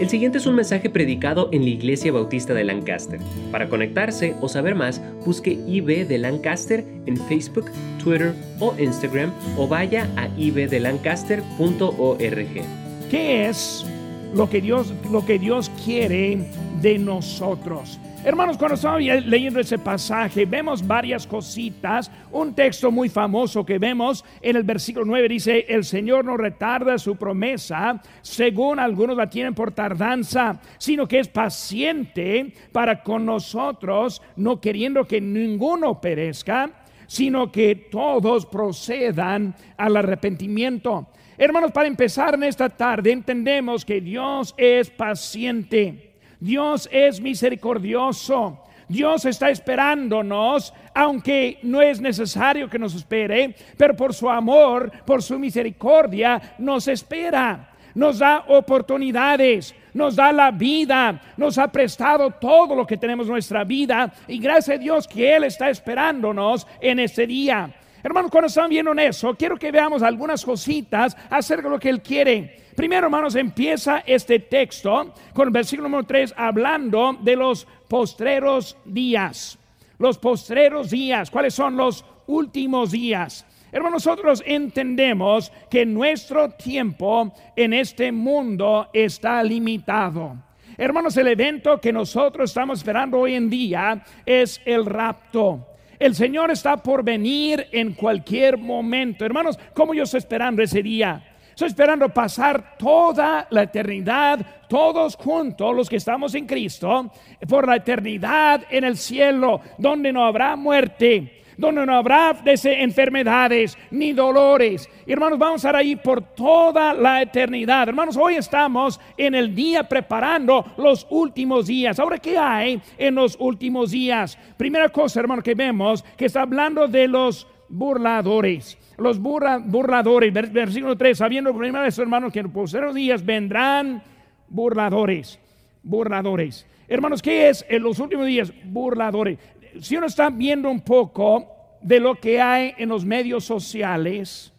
El siguiente es un mensaje predicado en la Iglesia Bautista de Lancaster. Para conectarse o saber más, busque IB de Lancaster en Facebook, Twitter o Instagram o vaya a ibdelancaster.org. ¿Qué es lo que Dios, lo que Dios quiere de nosotros? Hermanos, cuando estaba leyendo ese pasaje, vemos varias cositas. Un texto muy famoso que vemos en el versículo 9 dice, el Señor no retarda su promesa, según algunos la tienen por tardanza, sino que es paciente para con nosotros, no queriendo que ninguno perezca, sino que todos procedan al arrepentimiento. Hermanos, para empezar en esta tarde, entendemos que Dios es paciente. Dios es misericordioso. Dios está esperándonos, aunque no es necesario que nos espere, pero por su amor, por su misericordia, nos espera. Nos da oportunidades, nos da la vida, nos ha prestado todo lo que tenemos en nuestra vida y gracias a Dios que Él está esperándonos en este día. Hermanos, cuando están viendo en eso, quiero que veamos algunas cositas acerca de lo que Él quiere. Primero, hermanos, empieza este texto con el versículo número 3 hablando de los postreros días. Los postreros días, ¿cuáles son los últimos días? Hermanos, nosotros entendemos que nuestro tiempo en este mundo está limitado. Hermanos, el evento que nosotros estamos esperando hoy en día es el rapto. El Señor está por venir en cualquier momento. Hermanos, ¿cómo yo estoy esperando ese día? Estoy esperando pasar toda la eternidad, todos juntos, los que estamos en Cristo, por la eternidad en el cielo, donde no habrá muerte, donde no habrá enfermedades ni dolores. Hermanos, vamos a estar ahí por toda la eternidad. Hermanos, hoy estamos en el día preparando los últimos días. Ahora, ¿qué hay en los últimos días? Primera cosa, hermano, que vemos, que está hablando de los burladores. Los burladores, versículo 3, sabiendo primero de hermanos que en los días vendrán burladores, burladores. Hermanos, ¿qué es en los últimos días? Burladores si uno está viendo un poco de lo que hay en los medios sociales,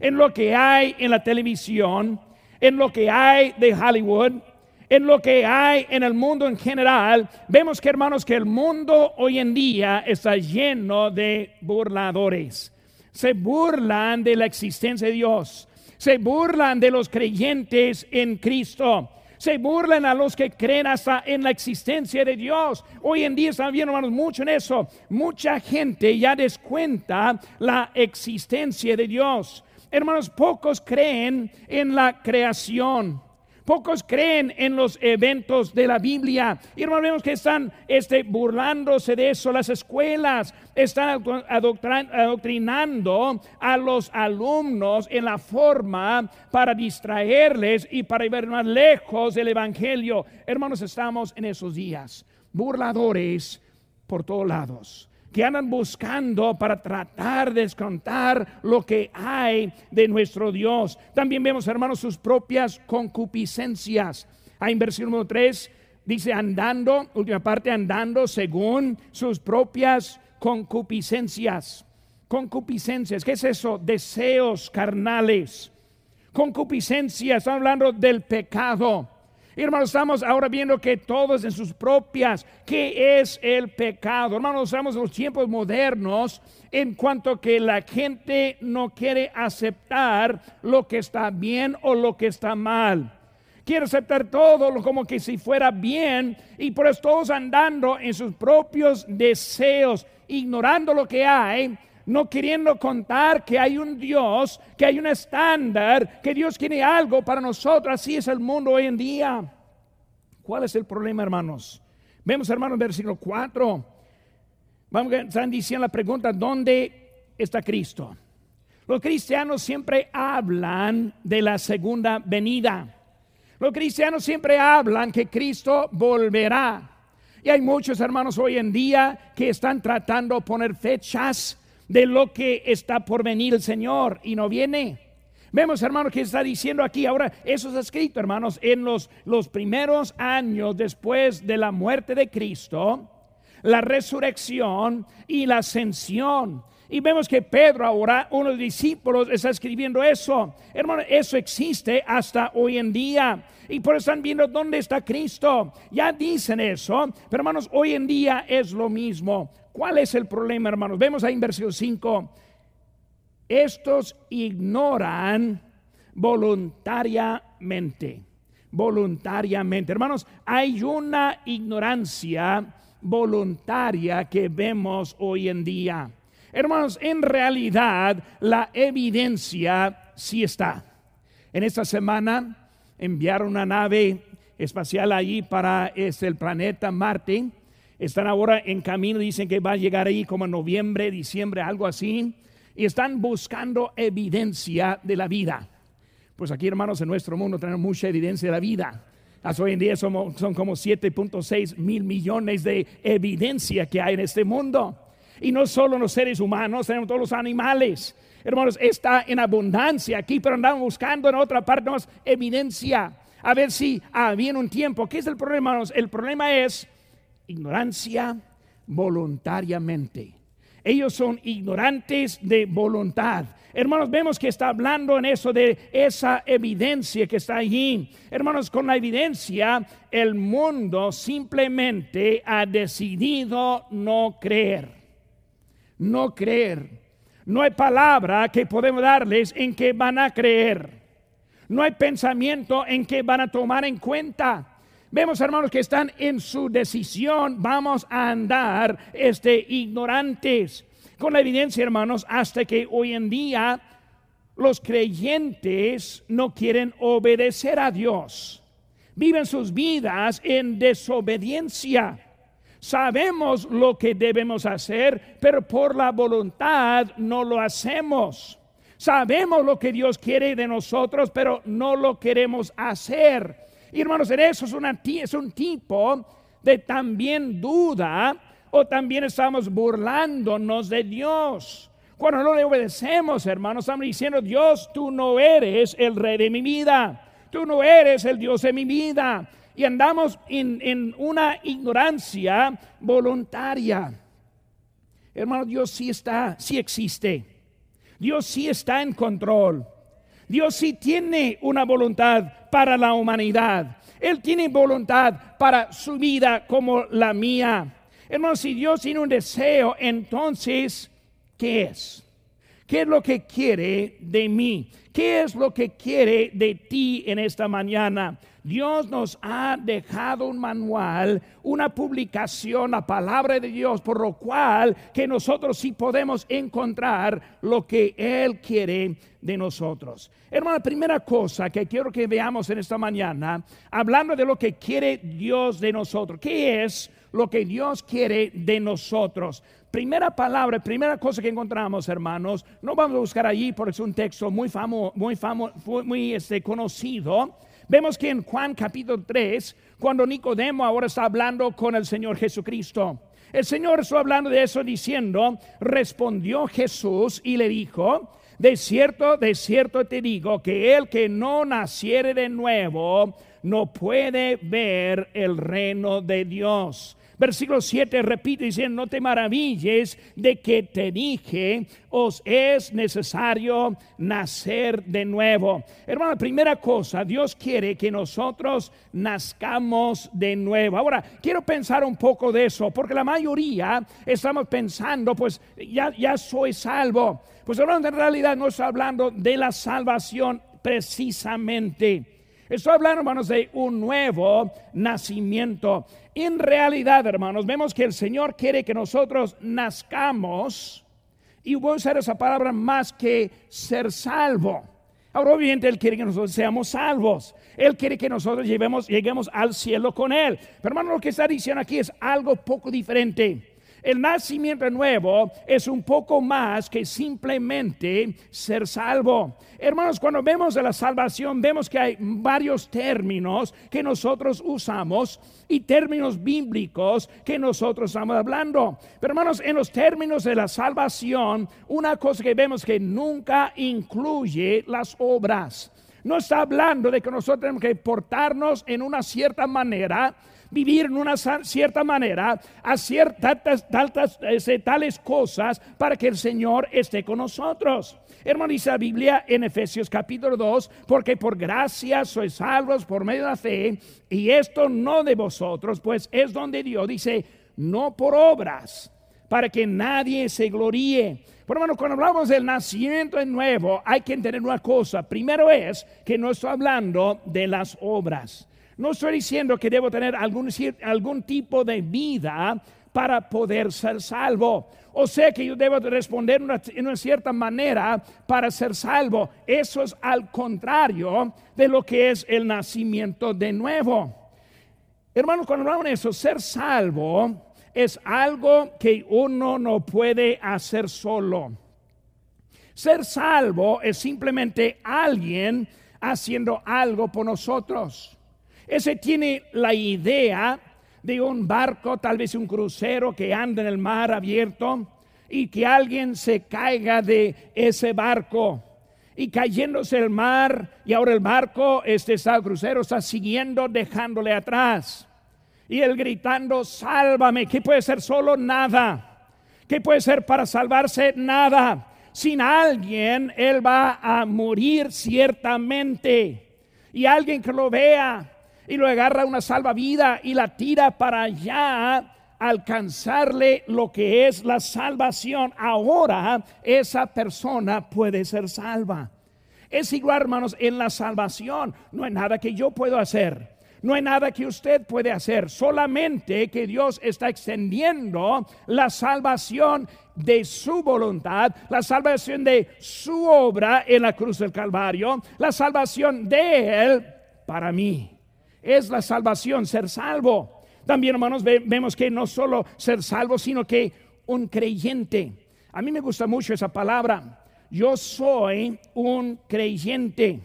en lo que hay en la televisión, en lo que hay de Hollywood, en lo que hay en el mundo en general, vemos que hermanos que el mundo hoy en día está lleno de burladores. Se burlan de la existencia de Dios, se burlan de los creyentes en Cristo se burlan a los que creen hasta en la existencia de Dios. Hoy en día estamos viendo, hermanos, mucho en eso. Mucha gente ya descuenta la existencia de Dios. Hermanos, pocos creen en la creación. Pocos creen en los eventos de la Biblia. Y hermanos, vemos que están este, burlándose de eso. Las escuelas están adoctrinando a los alumnos en la forma para distraerles y para ir más lejos del Evangelio. Hermanos, estamos en esos días. Burladores por todos lados que andan buscando para tratar de descontar lo que hay de nuestro Dios. También vemos, hermanos, sus propias concupiscencias. Ahí en versículo número 3 dice andando, última parte, andando según sus propias concupiscencias. Concupiscencias, ¿qué es eso? Deseos carnales. Concupiscencias, estamos hablando del pecado. Hermanos, estamos ahora viendo que todos en sus propias, ¿qué es el pecado? Hermanos, estamos en los tiempos modernos en cuanto que la gente no quiere aceptar lo que está bien o lo que está mal. Quiere aceptar todo como que si fuera bien y por eso todos andando en sus propios deseos, ignorando lo que hay no queriendo contar que hay un Dios, que hay un estándar, que Dios tiene algo para nosotros. Así es el mundo hoy en día. ¿Cuál es el problema, hermanos? Vemos, hermanos, versículo 4. Vamos están diciendo la pregunta, ¿dónde está Cristo? Los cristianos siempre hablan de la segunda venida. Los cristianos siempre hablan que Cristo volverá. Y hay muchos hermanos hoy en día que están tratando de poner fechas de lo que está por venir el Señor y no viene. Vemos, hermanos, que está diciendo aquí ahora, eso está escrito, hermanos, en los, los primeros años después de la muerte de Cristo, la resurrección y la ascensión. Y vemos que Pedro ahora, uno de los discípulos, está escribiendo eso. Hermano, eso existe hasta hoy en día. Y por eso están viendo dónde está Cristo. Ya dicen eso, pero hermanos, hoy en día es lo mismo. ¿Cuál es el problema, hermanos? Vemos ahí en versículo 5. Estos ignoran voluntariamente. Voluntariamente. Hermanos, hay una ignorancia voluntaria que vemos hoy en día. Hermanos, en realidad la evidencia sí está. En esta semana enviaron una nave espacial allí para este, el planeta Marte. Están ahora en camino, dicen que va a llegar ahí como en noviembre, diciembre, algo así. Y están buscando evidencia de la vida. Pues aquí, hermanos, en nuestro mundo tenemos mucha evidencia de la vida. Hasta hoy en día somos, son como 7.6 mil millones de evidencia que hay en este mundo. Y no solo los seres humanos, tenemos todos los animales. Hermanos, está en abundancia aquí, pero andamos buscando en otra parte más evidencia. A ver si había un tiempo. ¿Qué es el problema, hermanos? El problema es ignorancia voluntariamente. Ellos son ignorantes de voluntad. Hermanos, vemos que está hablando en eso de esa evidencia que está allí. Hermanos, con la evidencia, el mundo simplemente ha decidido no creer. No creer. No hay palabra que podemos darles en que van a creer. No hay pensamiento en que van a tomar en cuenta. Vemos, hermanos, que están en su decisión. Vamos a andar este, ignorantes con la evidencia, hermanos, hasta que hoy en día los creyentes no quieren obedecer a Dios. Viven sus vidas en desobediencia. Sabemos lo que debemos hacer, pero por la voluntad no lo hacemos. Sabemos lo que Dios quiere de nosotros, pero no lo queremos hacer. Y hermanos, eso es, una, un tipo de también duda o también estamos burlándonos de Dios. Cuando no le obedecemos, hermanos, estamos diciendo, Dios, tú no eres el rey de mi vida, tú no eres el Dios de mi vida. Y andamos en, una ignorancia voluntaria. Hermano, Dios sí está, sí existe. Dios sí está en control. Dios sí tiene una voluntad para la humanidad. Él tiene voluntad para su vida como la mía. Hermanos, si Dios tiene un deseo, entonces, ¿qué es? ¿Qué es lo que quiere de mí? ¿Qué es lo que quiere de ti en esta mañana? Dios nos ha dejado un manual, una publicación, la palabra de Dios, por lo cual que nosotros sí podemos encontrar lo que Él quiere de nosotros. Hermano, la primera cosa que quiero que veamos en esta mañana, hablando de lo que quiere Dios de nosotros, ¿qué es lo que Dios quiere de nosotros? primera palabra, primera cosa que encontramos, hermanos, no vamos a buscar allí porque es un texto muy famoso, muy famoso, muy este, conocido. Vemos que en Juan capítulo 3, cuando Nicodemo ahora está hablando con el Señor Jesucristo, el Señor está hablando de eso diciendo, respondió Jesús y le dijo, de cierto, de cierto te digo que el que no naciere de nuevo no puede ver el reino de Dios. Versículo 7 repite diciendo, no te maravilles de que te dije, os es necesario nacer de nuevo. Hermano, primera cosa, Dios quiere que nosotros nazcamos de nuevo. Ahora, quiero pensar un poco de eso, porque la mayoría estamos pensando, pues ya, ya soy salvo. Pues hermano, en realidad no estoy hablando de la salvación precisamente. Estoy hablando, hermanos, de un nuevo nacimiento. En realidad, hermanos, vemos que el Señor quiere que nosotros nazcamos, y voy a usar esa palabra más que ser salvo. Ahora, obviamente, Él quiere que nosotros seamos salvos. Él quiere que nosotros lleguemos, lleguemos al cielo con Él. Pero, hermano, lo que está diciendo aquí es algo poco diferente. El nacimiento nuevo es un poco más que simplemente ser salvo. Hermanos, cuando vemos de la salvación, vemos que hay varios términos que nosotros usamos y términos bíblicos que nosotros estamos hablando. Pero hermanos, en los términos de la salvación, una cosa que vemos que nunca incluye las obras No está hablando de que nosotros tenemos que portarnos en una cierta manera, vivir en una cierta manera, hacer tantas, este, tales cosas para que el Señor esté con nosotros. Hermano, dice la Biblia en Efesios capítulo 2, porque por gracia sois salvos por medio de la fe, y esto no de vosotros, pues es donde Dios dice, no por obras, para que nadie se gloríe. Pero hermano, cuando hablamos del nacimiento de nuevo, hay que entender una cosa. Primero es que no estoy hablando de las obras. No estoy diciendo que debo tener algún, algún tipo de vida para poder ser salvo. O sea que yo debo responder en una cierta manera para ser salvo. Eso es al contrario de lo que es el nacimiento de nuevo. Hermanos, cuando hablamos de eso, ser salvo es algo que uno no puede hacer solo. Ser salvo es simplemente alguien haciendo algo por nosotros. Ese tiene la idea de un barco, tal vez un crucero que anda en el mar abierto y que alguien se caiga de ese barco y cayéndose el mar y ahora el barco, este está, el crucero está siguiendo dejándole atrás. Y él gritando, sálvame, ¿qué puede ser solo? Nada. ¿Qué puede ser para salvarse? Nada. Sin alguien, él va a morir ciertamente. Y alguien que lo vea y lo agarra una salvavida y la tira para allá, alcanzarle lo que es la salvación. Ahora esa persona puede ser salva. Es igual, hermanos, en la salvación. No hay nada que yo puedo hacer. No hay nada que usted puede hacer, solamente que Dios está extendiendo la salvación de su voluntad, la salvación de su obra en la cruz del Calvario, la salvación de Él para mí. Es la salvación, ser salvo. También, hermanos, vemos que no solo ser salvo, sino que un creyente. A mí me gusta mucho esa palabra. Yo soy un creyente.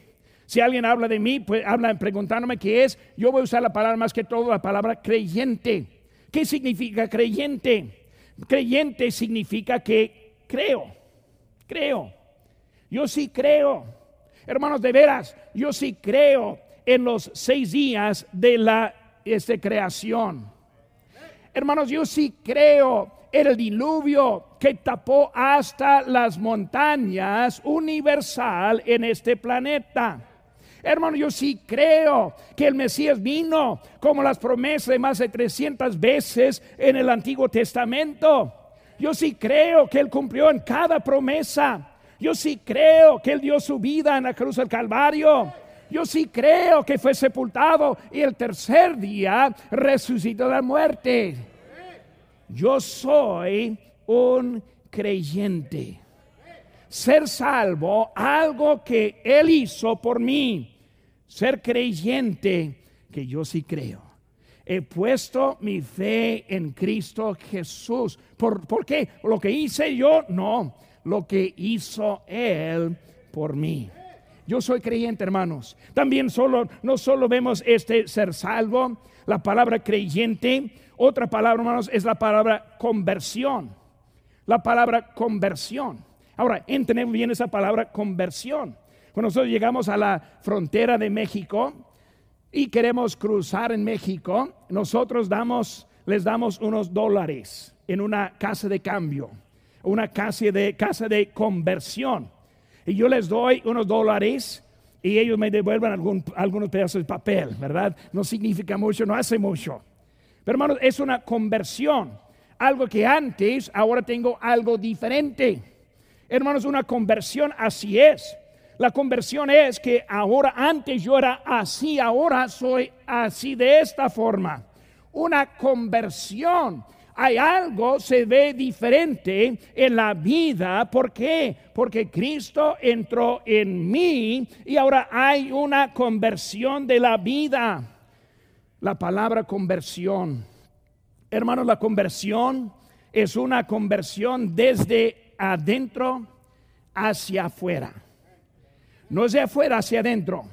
Si alguien habla de mí, pues habla preguntándome qué es, yo voy a usar la palabra más que todo, la palabra creyente. ¿Qué significa creyente? Creyente significa que creo, creo. Yo sí creo. Hermanos, de veras, yo sí creo en los seis días de la este, creación. Hermanos, yo sí creo en el diluvio que tapó hasta las montañas universal en este planeta. Hermano, yo sí creo que el Mesías vino como las promesas de más de 300 veces en el Antiguo Testamento. Yo sí creo que Él cumplió en cada promesa. Yo sí creo que Él dio su vida en la cruz del Calvario. Yo sí creo que fue sepultado y el tercer día resucitó de la muerte. Yo soy un creyente. Ser salvo, algo que Él hizo por mí ser creyente, que yo sí creo. He puesto mi fe en Cristo Jesús. ¿Por, ¿Por qué? ¿Lo que hice yo? No, lo que hizo Él por mí. Yo soy creyente, hermanos. También solo, no solo vemos este ser salvo, la palabra creyente, otra palabra, hermanos, es la palabra conversión. La palabra conversión. Ahora, entendemos bien esa palabra conversión. Cuando nosotros llegamos a la frontera de México y queremos cruzar en México, nosotros damos, les damos unos dólares en una casa de cambio, una casa de, casa de conversión. Y yo les doy unos dólares y ellos me devuelven algún, algunos pedazos de papel, ¿verdad? No significa mucho, no hace mucho. Pero hermanos, es una conversión. Algo que antes, ahora tengo algo diferente. Hermanos, una conversión así es. La conversión es que ahora antes yo era así, ahora soy así de esta forma. Una conversión. Hay algo se ve diferente en la vida. ¿Por qué? Porque Cristo entró en mí y ahora hay una conversión de la vida. La palabra conversión. Hermanos, la conversión es una conversión desde adentro hacia afuera. No es de afuera hacia adentro.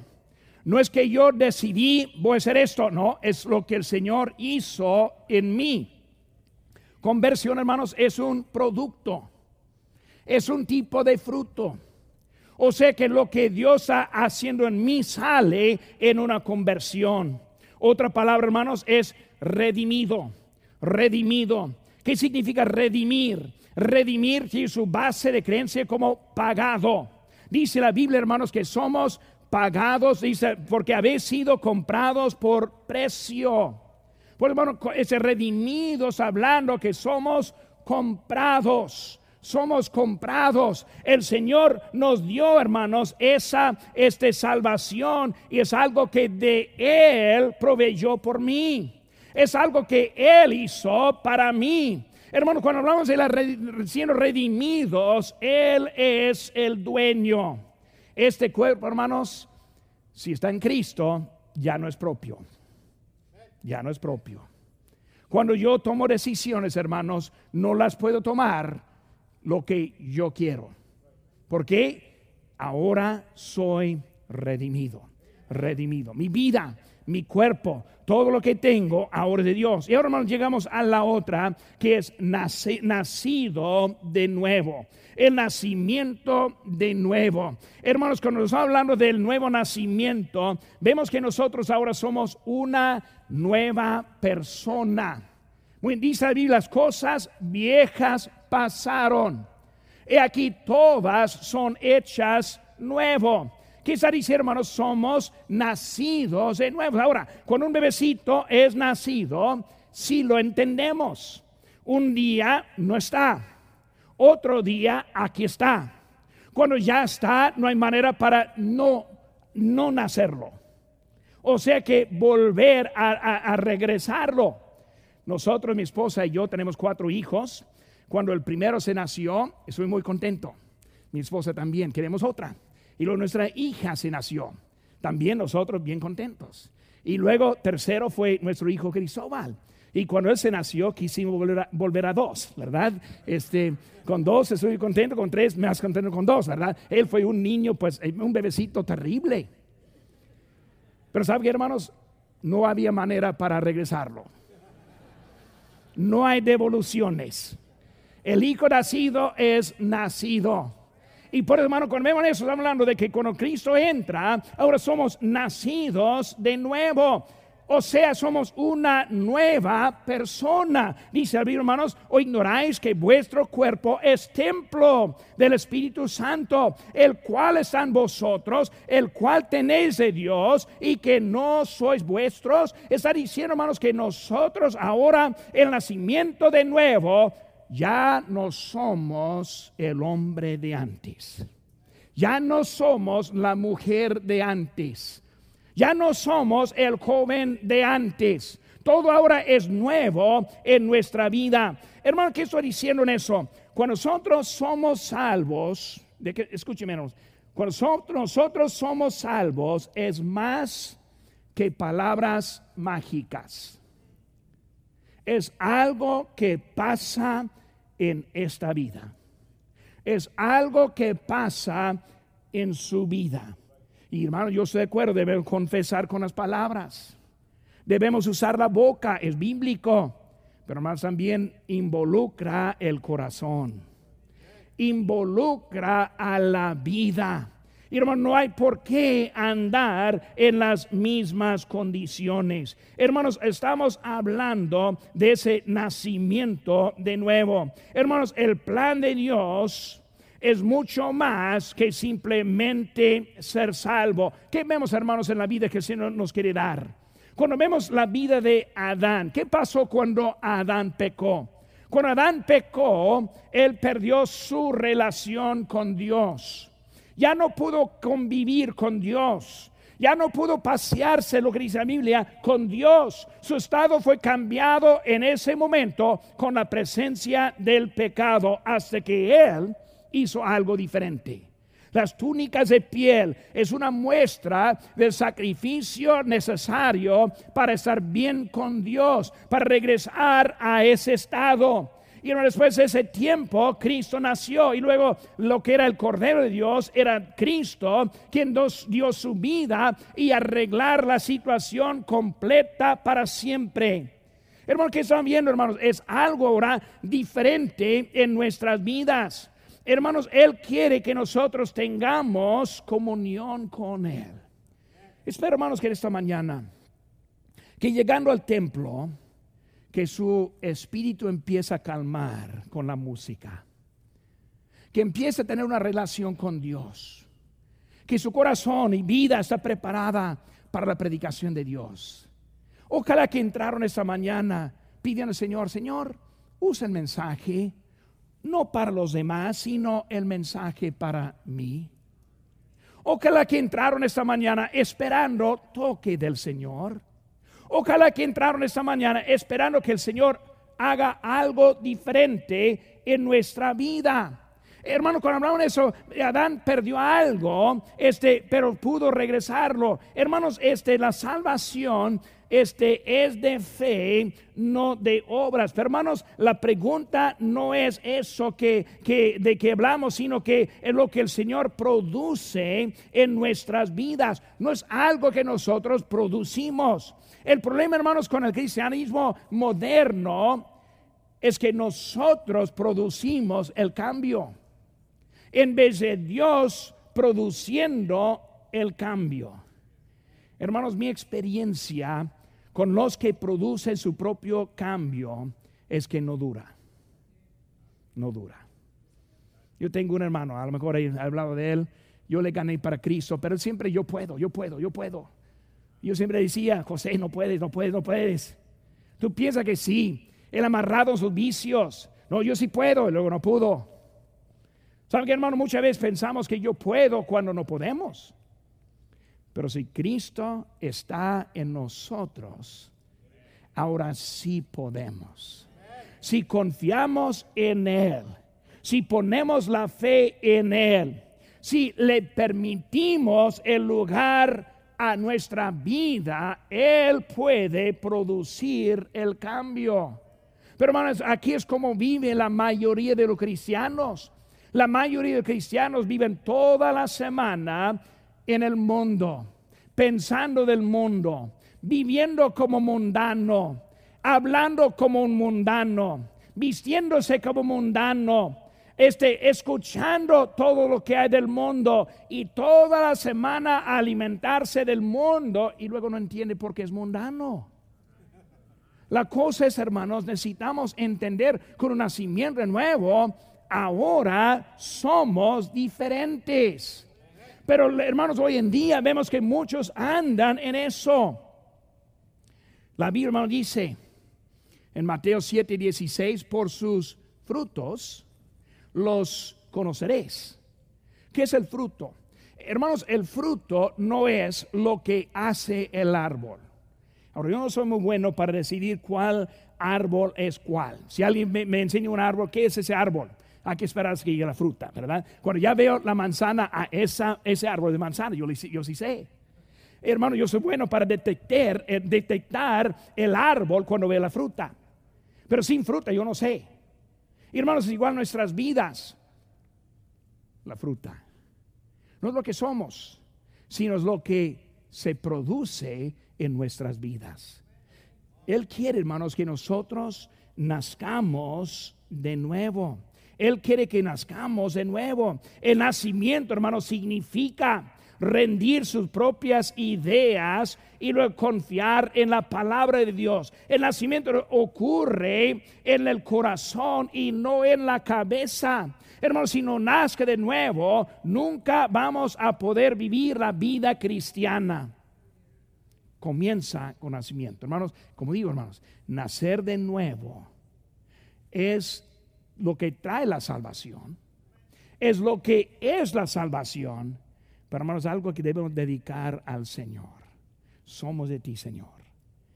No es que yo decidí voy a hacer esto, no, es lo que el Señor hizo en mí. Conversión, hermanos, es un producto, es un tipo de fruto. O sea que lo que Dios está haciendo en mí sale en una conversión. Otra palabra, hermanos, es redimido. Redimido. ¿Qué significa redimir? Redimir tiene su base de creencia como pagado. Dice la Biblia, hermanos, que somos pagados, dice, porque habéis sido comprados por precio. Pues hermano, ese redimidos hablando que somos comprados. Somos comprados. El Señor nos dio, hermanos, esa este, salvación y es algo que de Él proveyó por mí. Es algo que Él hizo para mí. Hermanos, cuando hablamos de la siendo redimidos, Él es el dueño. Este cuerpo, hermanos, si está en Cristo, ya no es propio. Ya no es propio. Cuando yo tomo decisiones, hermanos, no las puedo tomar lo que yo quiero. Porque ahora soy redimido. Redimido. Mi vida mi cuerpo, todo lo que tengo ahora de Dios. Y ahora hermanos llegamos a la otra que es nacido de nuevo. El nacimiento de nuevo. Hermanos, cuando nos hablando del nuevo nacimiento, vemos que nosotros ahora somos una nueva persona. Muy dice las cosas viejas pasaron. Y aquí todas son hechas nuevo. Quizá dice, hermanos, somos nacidos de nuevo. Ahora, cuando un bebecito es nacido, si lo entendemos, un día no está, otro día aquí está. Cuando ya está, no hay manera para no, no nacerlo. O sea que volver a, a regresarlo. Nosotros, mi esposa y yo tenemos cuatro hijos. Cuando el primero se nació, estoy muy contento. Mi esposa también, queremos otra. Y luego nuestra hija se nació. También nosotros bien contentos. Y luego tercero fue nuestro hijo Cristóbal. Y cuando él se nació, quisimos volver a, dos, ¿verdad? Este, con dos estoy contento, con tres más contento con dos, ¿verdad? Él fue un niño, pues, eh, un bebecito terrible. Pero ¿saben hermanos? No había manera para regresarlo. No hay devoluciones. El hijo nacido es nacido. Y por hermano, cuando vemos eso, estamos hablando de que cuando Cristo entra, ahora somos nacidos de nuevo. O sea, somos una nueva persona. Dice el hermanos, o ignoráis que vuestro cuerpo es templo del Espíritu Santo, el cual está en vosotros, el cual tenéis de Dios y que no sois vuestros. Está diciendo, hermanos, que nosotros ahora, el nacimiento de nuevo, ya no somos el hombre de antes. Ya no somos la mujer de antes. Ya no somos el joven de antes. Todo ahora es nuevo en nuestra vida. Hermano, ¿qué estoy diciendo en eso? Cuando nosotros somos salvos, de escúcheme, cuando nosotros somos salvos es más que palabras mágicas es algo que pasa en esta vida. Es algo que pasa en su vida. Y hermano, yo estoy de acuerdo, debemos confesar con las palabras. Debemos usar la boca, es bíblico, pero más también involucra el corazón. Involucra a la vida. No hay por qué andar en las mismas condiciones. Hermanos, estamos hablando de ese nacimiento de nuevo. Hermanos, el plan de Dios es mucho más que simplemente ser salvo. ¿Qué vemos, hermanos, en la vida que el Señor nos quiere dar? Cuando vemos la vida de Adán, ¿qué pasó cuando Adán pecó? Cuando Adán pecó, él perdió su relación con Dios ya no pudo convivir con Dios. Ya no pudo pasearse, lo que dice la Biblia, con Dios. Su estado fue cambiado en ese momento con la presencia del pecado hasta que Él hizo algo diferente. Las túnicas de piel es una muestra del sacrificio necesario para estar bien con Dios, para regresar a ese estado. Y después de ese tiempo, Cristo nació. Y luego lo que era el Cordero de Dios era Cristo, quien dio su vida y arreglar la situación completa para siempre. Hermano, que están viendo, hermanos? Es algo ahora diferente en nuestras vidas. Hermanos, Él quiere que nosotros tengamos comunión con Él. Espero, hermanos, que esta mañana, que llegando al templo, que su espíritu empiece a calmar con la música, que empiece a tener una relación con Dios, que su corazón y vida está preparada para la predicación de Dios. Ojalá que entraron esta mañana, piden al Señor, Señor, usa el mensaje, no para los demás, sino el mensaje para mí. Ojalá que entraron esta mañana esperando toque del Señor Ojalá que entraron esta mañana esperando que el Señor haga algo diferente en nuestra vida. Hermano, cuando hablamos de eso, Adán perdió algo, este, pero pudo regresarlo. Hermanos, este, la salvación este es de fe, no de obras. hermanos, la pregunta no es eso que, que, de que hablamos, sino que es lo que el Señor produce en nuestras vidas. No es algo que nosotros producimos. El problema, hermanos, con el cristianismo moderno es que nosotros producimos el cambio en vez de Dios produciendo el cambio. Hermanos, mi experiencia con los que producen su propio cambio es que no dura. No dura. Yo tengo un hermano, a lo mejor he hablado de él, yo le gané para Cristo, pero siempre yo puedo, yo puedo, yo puedo. Yo siempre decía, José, no puedes, no puedes, no puedes. Tú piensas que sí, él amarrado sus vicios. No, yo sí puedo, y luego no pudo. ¿Saben qué, hermano? Muchas veces pensamos que yo puedo cuando no podemos. Pero si Cristo está en nosotros, ahora sí podemos. Si confiamos en Él, si ponemos la fe en Él, si le permitimos el lugar a nuestra vida, Él puede producir el cambio. Pero aquí es como vive la mayoría de los cristianos. La mayoría de los cristianos viven toda la semana en el mundo, pensando del mundo, viviendo como mundano, hablando como un mundano, vistiéndose como mundano, este, escuchando todo lo que hay del mundo y toda la semana alimentarse del mundo y luego no entiende por qué es mundano. La cosa es, hermanos, necesitamos entender con un nacimiento nuevo, ahora somos diferentes. Pero, hermanos, hoy en día vemos que muchos andan en eso. La Biblia, dice en Mateo 7, 16, por sus frutos los conoceréis. ¿Qué es el fruto? Hermanos, el fruto no es lo que hace el árbol. Ahora, yo no soy muy bueno para decidir cuál árbol es cuál. Si alguien me, enseña un árbol, ¿qué es ese árbol? Hay que esperar a que llegue la fruta, ¿verdad? Cuando ya veo la manzana a esa, ese árbol de manzana, yo, yo sí sé. Hermano, yo soy bueno para detectar, eh, detectar el árbol cuando veo la fruta. Pero sin fruta yo no sé. Hermanos, igual nuestras vidas. La fruta. No es lo que somos, sino es lo que se produce en nuestras vidas. Él quiere, hermanos, que nosotros nazcamos de nuevo. Él quiere que nazcamos de nuevo. El nacimiento, hermanos, significa rendir sus propias ideas y luego confiar en la palabra de Dios. El nacimiento ocurre en el corazón y no en la cabeza. Hermanos, si no nazca de nuevo, nunca vamos a poder vivir la vida cristiana. Comienza con nacimiento. Hermanos, como digo, hermanos, nacer de nuevo es lo que trae la salvación. Es lo que es la salvación pero hermanos, algo que debemos dedicar al Señor. Somos de ti, Señor.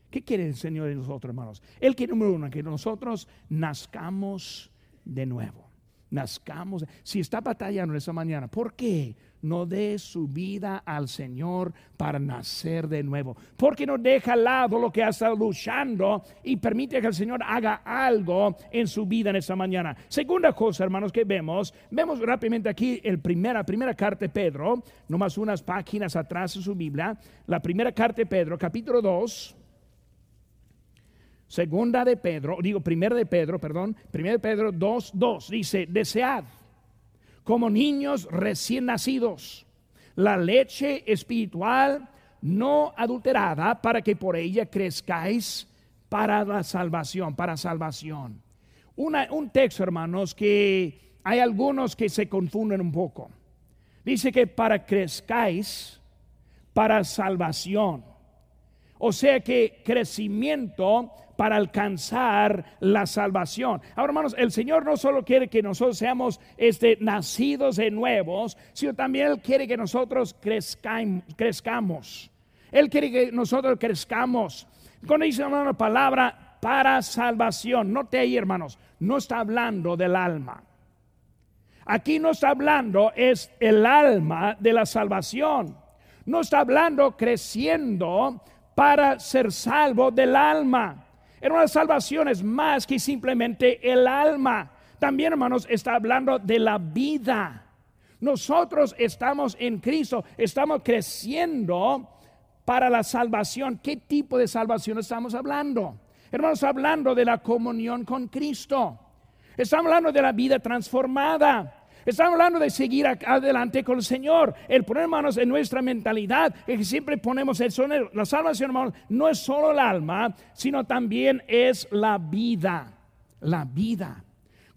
¿Qué quiere el Señor de nosotros, hermanos? Él quiere, número uno, que nosotros nazcamos de nuevo nazcamos. Si está batallando esa mañana, ¿por qué no dé su vida al Señor para nacer de nuevo? ¿Por qué no deja al lado lo que ha estado luchando y permite que el Señor haga algo en su vida en esa mañana? Segunda cosa, hermanos, que vemos, vemos rápidamente aquí el primera, primera carta de Pedro, nomás unas páginas atrás de su Biblia, la primera carta de Pedro, capítulo 2. Segunda de Pedro, digo primera de Pedro, perdón, primera de Pedro 2, 2, dice, desead como niños recién nacidos, la leche espiritual no adulterada para que por ella crezcáis para la salvación, para salvación. un texto, hermanos, que hay algunos que se confunden un poco. Dice que para crezcáis para salvación. O sea que crecimiento para alcanzar la salvación. Ahora, hermanos, el Señor no solo quiere que nosotros seamos este, nacidos de nuevos, sino también Él quiere que nosotros crezcamos. Él quiere que nosotros crezcamos. Cuando dice una palabra para salvación, note ahí, hermanos, no está hablando del alma. Aquí no está hablando es el alma de la salvación. No está hablando creciendo para ser salvo del alma. En una salvación es más que simplemente el alma. También, hermanos, está hablando de la vida. Nosotros estamos en Cristo, estamos creciendo para la salvación. ¿Qué tipo de salvación estamos hablando? Hermanos, hablando de la comunión con Cristo. Estamos hablando de la vida transformada. Estamos hablando de seguir adelante con el Señor. El poner manos en nuestra mentalidad es que siempre ponemos eso en La salvación, hermanos, no es solo el alma, sino también es la vida. La vida.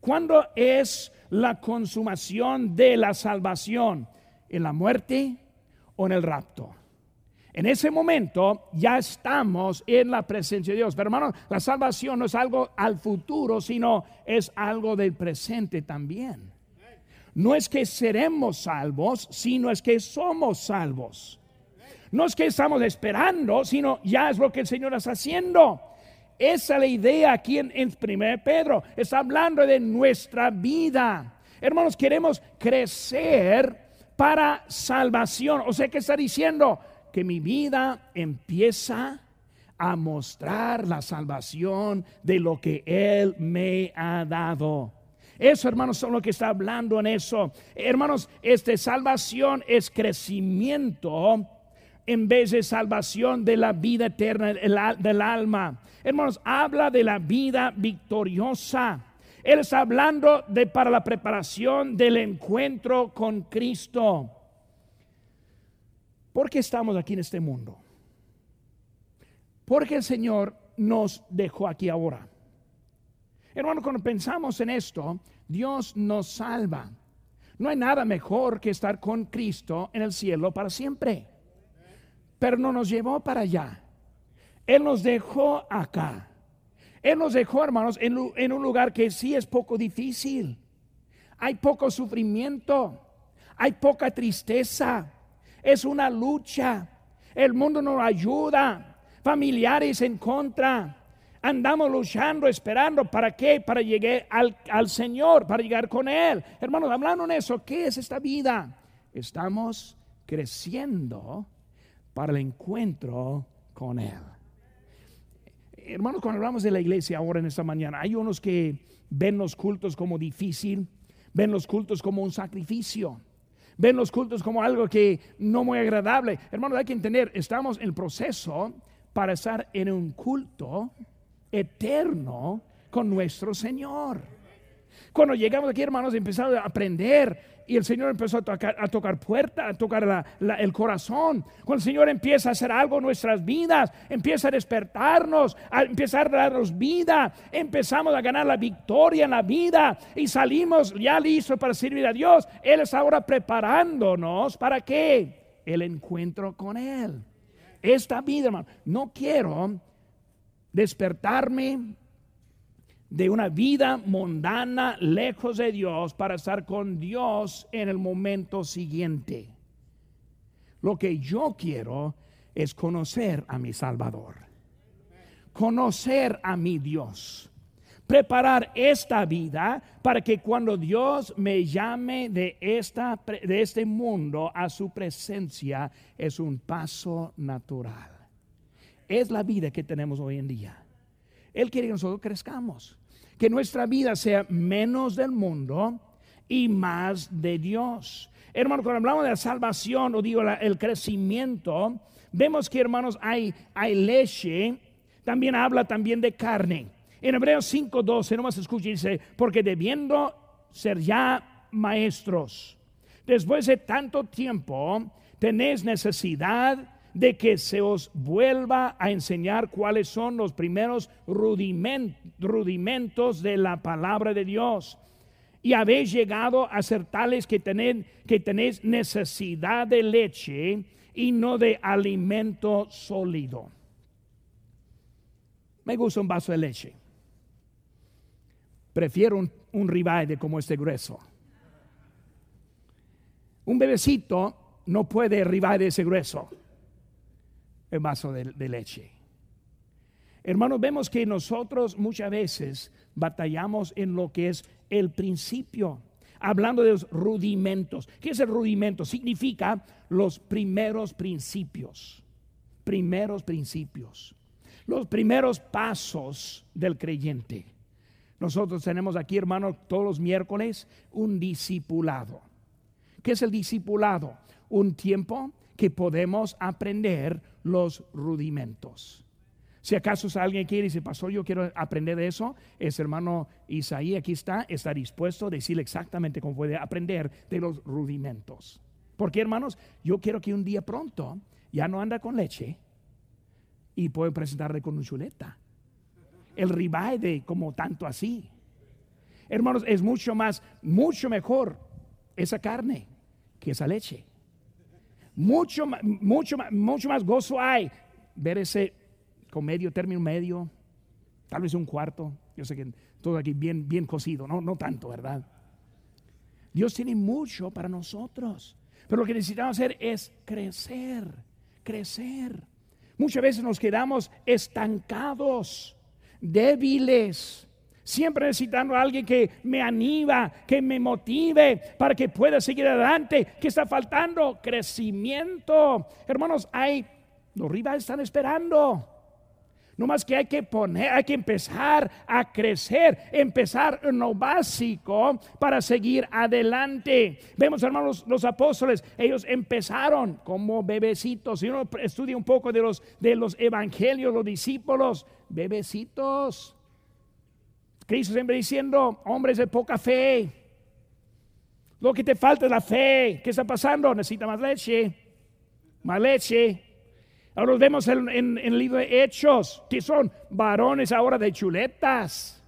¿Cuándo es la consumación de la salvación? ¿En la muerte o en el rapto? En ese momento ya estamos en la presencia de Dios. Pero hermanos, la salvación no es algo al futuro, sino es algo del presente también no es que seremos salvos, sino es que somos salvos. No es que estamos esperando, sino ya es lo que el Señor está haciendo. Esa es la idea aquí en, en 1 Pedro. Está hablando de nuestra vida. Hermanos, queremos crecer para salvación. O sea, que está diciendo? Que mi vida empieza a mostrar la salvación de lo que Él me ha dado. Eso, hermanos, son lo que está hablando en eso. Hermanos, este salvación es crecimiento en vez de salvación de la vida eterna del alma. Hermanos, habla de la vida victoriosa. Él está hablando de para la preparación del encuentro con Cristo. ¿Por qué estamos aquí en este mundo? Porque el Señor nos dejó aquí ahora. Hermano, cuando pensamos en esto, Dios nos salva. No hay nada mejor que estar con Cristo en el cielo para siempre. Pero no nos llevó para allá. Él nos dejó acá. Él nos dejó, hermanos, en, un lugar que sí es poco difícil. Hay poco sufrimiento. Hay poca tristeza. Es una lucha. El mundo nos ayuda. Familiares en contra andamos luchando, esperando. ¿Para qué? Para llegar al, Señor, para llegar con Él. Hermanos, hablando en eso, ¿qué es esta vida? Estamos creciendo para el encuentro con Él. Hermanos, cuando hablamos de la iglesia ahora en esta mañana, hay unos que ven los cultos como difícil, ven los cultos como un sacrificio, ven los cultos como algo que no muy agradable. Hermanos, hay que entender, estamos en proceso para estar en un culto eterno con nuestro Señor. Cuando llegamos aquí, hermanos, empezamos a aprender y el Señor empezó a tocar, a puerta, a tocar el corazón. Cuando el Señor empieza a hacer algo en nuestras vidas, empieza a despertarnos, a empezar a darnos vida, empezamos a ganar la victoria en la vida y salimos ya listos para servir a Dios. Él está ahora preparándonos para qué? El encuentro con Él. Esta vida, hermano, no quiero despertarme de una vida mundana lejos de Dios para estar con Dios en el momento siguiente. Lo que yo quiero es conocer a mi Salvador, conocer a mi Dios, preparar esta vida para que cuando Dios me llame de, esta, de este mundo a su presencia es un paso natural es la vida que tenemos hoy en día. Él quiere que nosotros crezcamos, que nuestra vida sea menos del mundo y más de Dios. Hermano, cuando hablamos de la salvación o digo el crecimiento, vemos que hermanos hay, hay leche, también habla también de carne. En Hebreos 5.12, más escuche, dice, porque debiendo ser ya maestros. Después de tanto tiempo, tenéis necesidad de que se os vuelva a enseñar cuáles son los primeros rudimentos de la palabra de Dios. Y habéis llegado a ser tales que, que tenéis necesidad de leche y no de alimento sólido. Me gusta un vaso de leche. Prefiero un, un ribeye como este grueso. Un bebecito no puede ribeye de ese grueso. El vaso de, leche. Hermanos, vemos que nosotros muchas veces batallamos en lo que es el principio, hablando de los rudimentos. ¿Qué es el rudimento? Significa los primeros principios. Primeros principios. Los primeros pasos del creyente. Nosotros tenemos aquí, hermanos, todos los miércoles un discipulado. ¿Qué es el discipulado? Un tiempo que podemos aprender los rudimentos. Si acaso alguien quiere y dice, pastor, yo quiero aprender de eso, es hermano Isaí, aquí está, está dispuesto a decirle exactamente cómo puede aprender de los rudimentos. Porque hermanos, yo quiero que un día pronto ya no anda con leche y puede presentarle con un chuleta el ribeye de como tanto así. Hermanos, es mucho más, mucho mejor esa carne que esa leche. Mucho, mucho, mucho más gozo hay ver ese con medio, término medio, tal vez un cuarto. Yo sé que todo aquí bien, bien cocido, no, no tanto, ¿verdad? Dios tiene mucho para nosotros, pero lo que necesitamos hacer es crecer, crecer. Muchas veces nos quedamos estancados débiles. Siempre necesitando a alguien que me anima, que me motive para que pueda seguir adelante. ¿Qué está faltando? Crecimiento. Hermanos, hay, los rivales están esperando. No más que hay que poner, hay que empezar a crecer, empezar en lo básico para seguir adelante. Vemos, hermanos, los apóstoles, ellos empezaron como bebecitos. Si uno estudia un poco de los, de los evangelios, los discípulos, bebecitos. Cristo siempre diciendo, hombres de poca fe. Lo que te falta es la fe. ¿Qué está pasando? Necesita más leche. Más leche. Ahora los vemos en, el libro de Hechos, que son varones ahora de chuletas.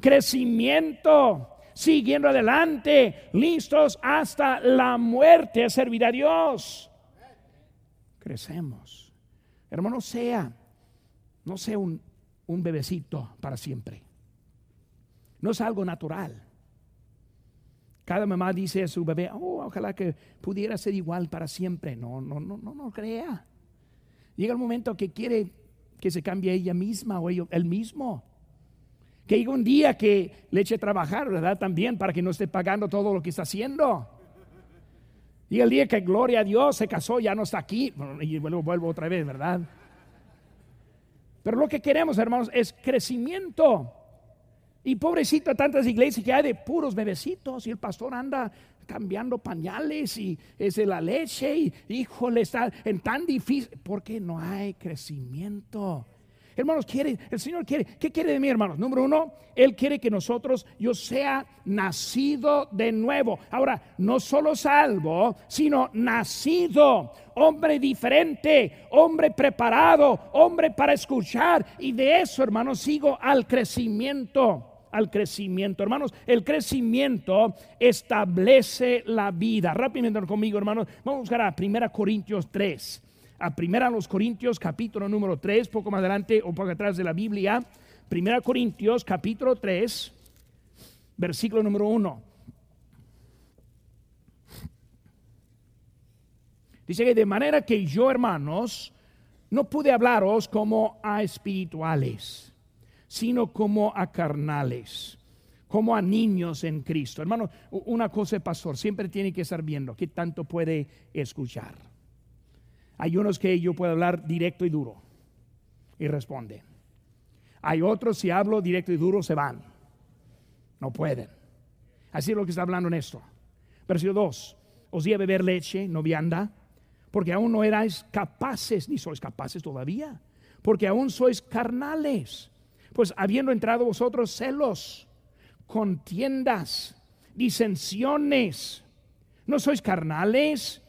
Crecimiento, siguiendo adelante, listos hasta la muerte a servir a Dios. Crecemos. Hermano, sea, no sea un, un bebecito para siempre. No es algo natural. Cada mamá dice a su bebé, oh, ojalá que pudiera ser igual para siempre. No, no, no, no, no crea. Llega el momento que quiere que se cambie ella misma o él mismo. Que llegue un día que le eche a trabajar, ¿verdad? También para que no esté pagando todo lo que está haciendo. Y el día que gloria a Dios se casó, ya no está aquí. Y vuelvo, vuelvo otra vez, ¿verdad? Pero lo que queremos, hermanos, es crecimiento. Y pobrecito, tantas iglesias que hay de puros bebecitos y el pastor anda cambiando pañales y es de la leche y híjole, está en tan difícil porque no hay crecimiento. Hermanos, quiere, el Señor quiere, ¿qué quiere de mí, hermanos? Número uno, Él quiere que nosotros, yo sea nacido de nuevo. Ahora, no solo salvo, sino nacido, hombre diferente, hombre preparado, hombre para escuchar. Y de eso, hermanos, sigo al crecimiento al crecimiento. Hermanos, el crecimiento establece la vida. Rápidamente conmigo, hermanos. Vamos a buscar a 1 Corintios 3. A 1 los Corintios, capítulo número 3, poco más adelante o poco atrás de la Biblia. 1 Corintios, capítulo 3, versículo número 1. Dice que de manera que yo, hermanos, no pude hablaros como a espirituales sino como a carnales, como a niños en Cristo. Hermano, una cosa, pastor, siempre tiene que estar viendo qué tanto puede escuchar. Hay unos que yo puedo hablar directo y duro y responde. Hay otros, si hablo directo y duro, se van. No pueden. Así es lo que está hablando en esto. Versículo 2. Os di a beber leche, no vianda, porque aún no erais capaces, ni sois capaces todavía, porque aún sois carnales. Pues habiendo entrado vosotros celos, contiendas, disensiones. ¿No sois carnales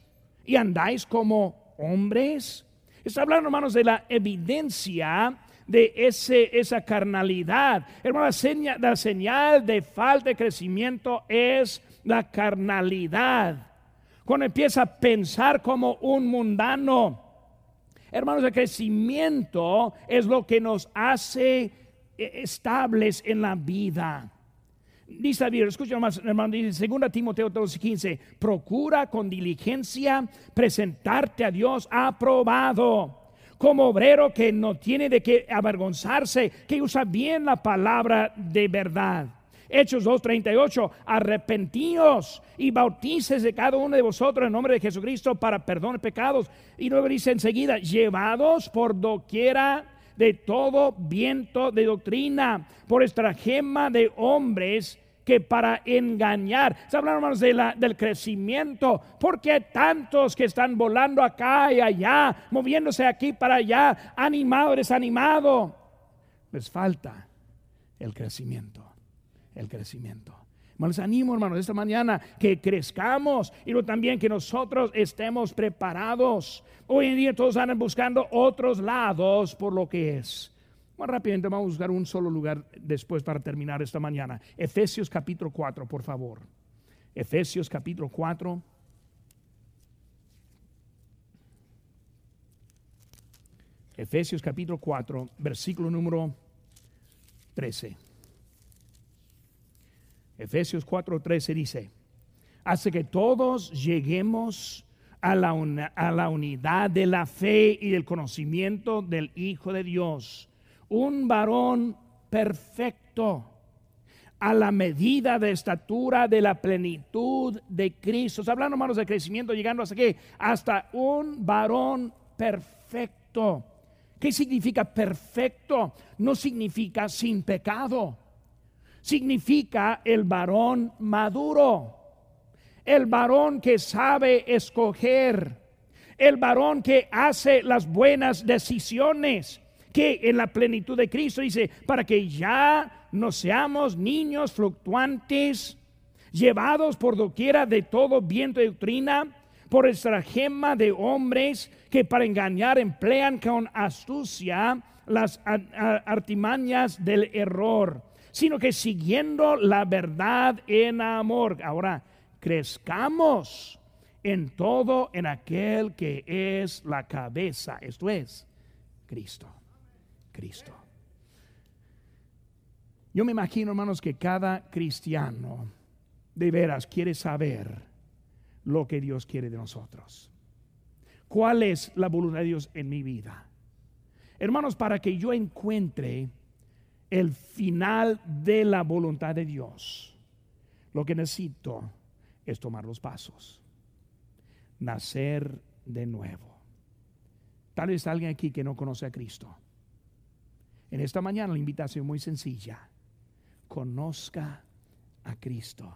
y andáis como hombres? Está hablando, hermanos, de la evidencia de ese, esa carnalidad. Hermano, la señal, la señal de falta de crecimiento es la carnalidad. Cuando empieza a pensar como un mundano. Hermanos, el crecimiento es lo que nos hace estables en la vida. Dice la escucha más, hermano, dice 2 Timoteo 2:15, procura con diligencia presentarte a Dios aprobado como obrero que no tiene de qué avergonzarse, que usa bien la palabra de verdad. Hechos 2.38, arrepentíos y bautices de cada uno de vosotros en nombre de Jesucristo para perdón de pecados. Y luego dice enseguida, llevados por doquiera de todo viento de doctrina, por estratagema de hombres que para engañar. Se habla, hermanos, de la, del crecimiento. Porque hay tantos que están volando acá y allá, moviéndose aquí para allá, animado, desanimado. Les falta el crecimiento, el crecimiento. Les animo, hermanos, esta mañana que crezcamos y también que nosotros estemos preparados. Hoy en día todos andan buscando otros lados por lo que es más rápidamente vamos a buscar un solo lugar después para terminar esta mañana. Efesios capítulo 4, por favor. Efesios capítulo 4. Efesios capítulo 4, versículo número 13. Efesios 4, 13 dice, hace que todos lleguemos a la, a la unidad de la fe y del conocimiento del Hijo de Dios un varón perfecto a la medida de estatura de la plenitud de Cristo. hablando, hermanos, de crecimiento, llegando hasta qué? Hasta un varón perfecto. ¿Qué significa perfecto? No significa sin pecado. Significa el varón maduro. El varón que sabe escoger. El varón que hace las buenas decisiones que en la plenitud de Cristo dice, para que ya no seamos niños fluctuantes, llevados por doquiera de todo viento de doctrina, por estratagema de hombres que para engañar emplean con astucia las artimañas del error, sino que siguiendo la verdad en amor. Ahora, crezcamos en todo en aquel que es la cabeza, esto es Cristo. Cristo. Yo me imagino, hermanos, que cada cristiano de veras quiere saber lo que Dios quiere de nosotros. ¿Cuál es la voluntad de Dios en mi vida? Hermanos, para que yo encuentre el final de la voluntad de Dios, lo que necesito es tomar los pasos, nacer de nuevo. Tal vez alguien aquí que no conoce a Cristo en esta mañana la invitación muy sencilla. Conozca a Cristo.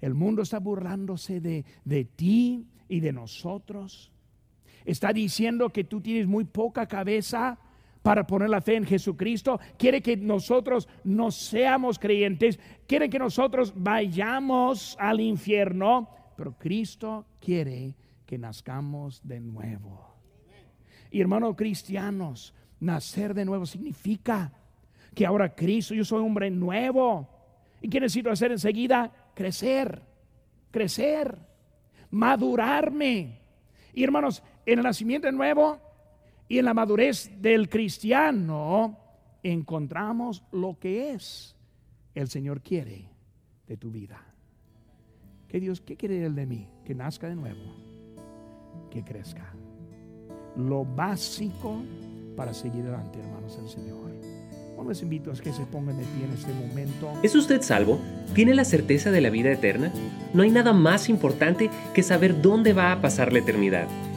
El mundo está burlándose de, de ti y de nosotros. Está diciendo que tú tienes muy poca cabeza para poner la fe en Jesucristo. Quiere que nosotros no seamos creyentes. Quiere que nosotros vayamos al infierno. Pero Cristo quiere que nazcamos de nuevo. Y hermanos cristianos, Nacer de nuevo significa que ahora Cristo, yo soy hombre nuevo. ¿Y qué necesito hacer enseguida? Crecer, crecer, madurarme. Y hermanos, en el nacimiento de nuevo y en la madurez del cristiano encontramos lo que es el Señor quiere de tu vida. Que Dios, ¿qué quiere Él de mí? Que nazca de nuevo, que crezca. Lo básico para seguir adelante, hermanos del Señor. Bueno, les invito a que se pongan de pie en este momento. ¿Es usted salvo? ¿Tiene la certeza de la vida eterna? No hay nada más importante que saber dónde va a pasar la eternidad.